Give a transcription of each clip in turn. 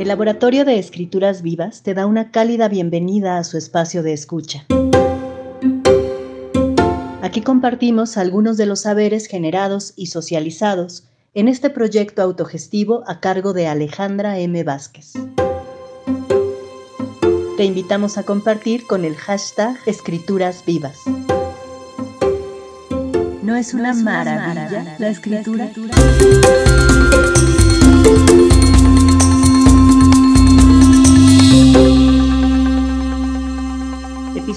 El Laboratorio de Escrituras Vivas te da una cálida bienvenida a su espacio de escucha. Aquí compartimos algunos de los saberes generados y socializados en este proyecto autogestivo a cargo de Alejandra M. Vázquez. Te invitamos a compartir con el hashtag Escrituras Vivas. ¿No es una, maravilla, La escritura?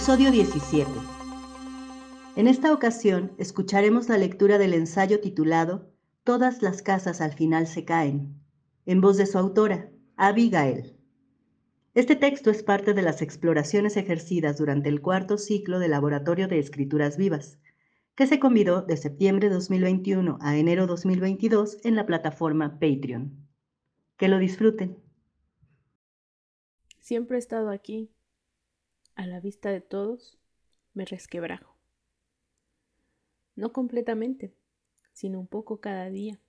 Episodio 17. En esta ocasión escucharemos la lectura del ensayo titulado Todas las casas al final se caen, en voz de su autora, Abigail. Este texto es parte de las exploraciones ejercidas durante el cuarto ciclo del Laboratorio de Escrituras Vivas, que se convidó de septiembre 2021 a enero 2022 en la plataforma Patreon. Que lo disfruten. Siempre he estado aquí, a la vista de todos, me resquebrajo. No completamente, sino un poco cada día,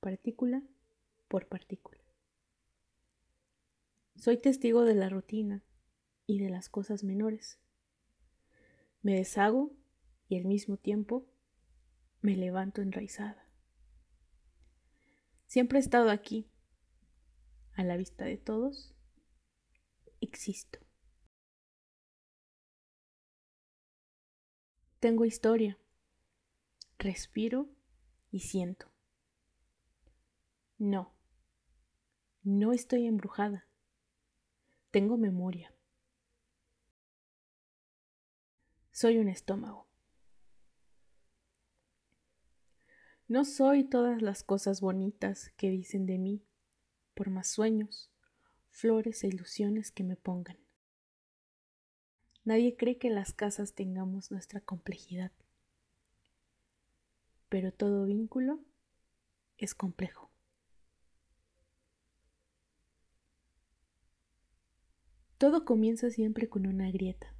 partícula por partícula. Soy testigo de la rutina y de las cosas menores. Me deshago y al mismo tiempo me levanto enraizada. Siempre he estado aquí, a la vista de todos, existo. Tengo historia, respiro y siento. No, no estoy embrujada. Tengo memoria. Soy un estómago. No soy todas las cosas bonitas que dicen de mí, por más sueños, flores e ilusiones que me pongan. Nadie cree que en las casas tengamos nuestra complejidad pero todo vínculo es complejo. Todo comienza siempre con una grieta.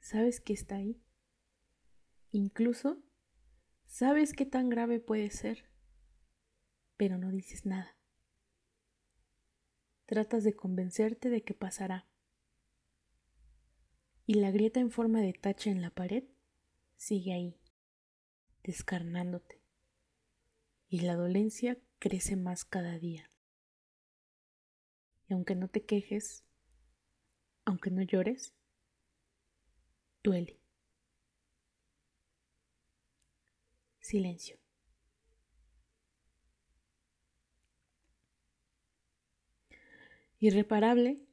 ¿Sabes que está ahí? Incluso sabes qué tan grave puede ser, pero no dices nada. Tratas de convencerte de que pasará. Y la grieta en forma de tacha en la pared sigue ahí descarnándote. Y la dolencia crece más cada día. Y aunque no te quejes, aunque no llores, duele. Silencio. Irreparable,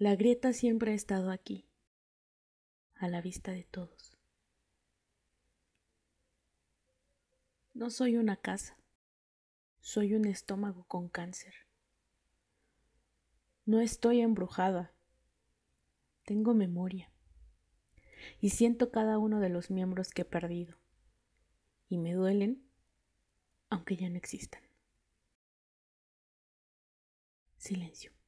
la grieta siempre ha estado aquí, a la vista de todos. No soy una casa, soy un estómago con cáncer. No estoy embrujada, tengo memoria y siento cada uno de los miembros que he perdido y me duelen aunque ya no existan. Silencio.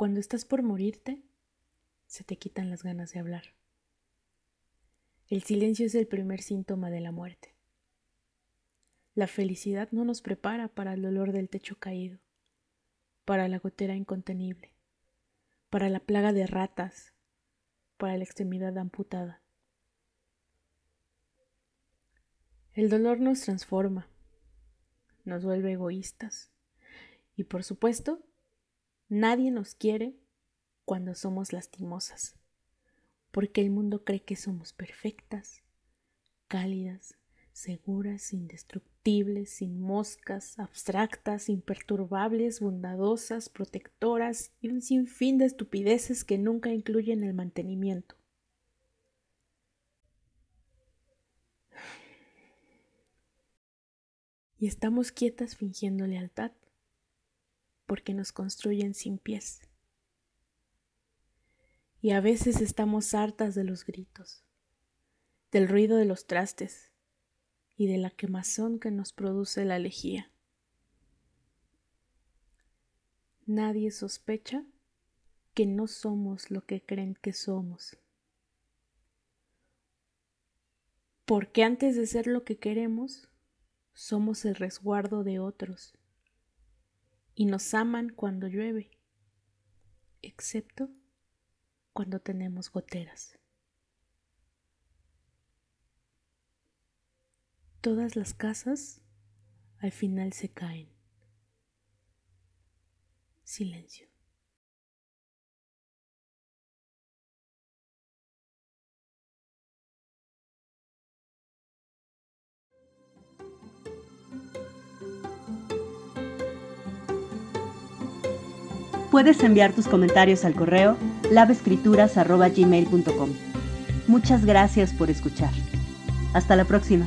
Cuando estás por morirte, se te quitan las ganas de hablar. El silencio es el primer síntoma de la muerte. La felicidad no nos prepara para el dolor del techo caído, para la gotera incontenible, para la plaga de ratas, para la extremidad amputada. El dolor nos transforma, nos vuelve egoístas y por supuesto, nadie nos quiere cuando somos lastimosas, porque el mundo cree que somos perfectas, cálidas, seguras, indestructibles, sin moscas, abstractas, imperturbables, bondadosas, protectoras y un sinfín de estupideces que nunca incluyen el mantenimiento. Y estamos quietas fingiendo lealtad, porque nos construyen sin pies y a veces estamos hartas de los gritos, del ruido de los trastes y de la quemazón que nos produce la lejía. Nadie sospecha que no somos lo que creen que somos. Porque antes de ser lo que queremos, somos el resguardo de otros. Y nos aman cuando llueve, excepto cuando tenemos goteras. Todas las casas al final se caen. Silencio. Puedes enviar tus comentarios al correo lavescrituras.gmail.com. Muchas gracias por escuchar. Hasta la próxima.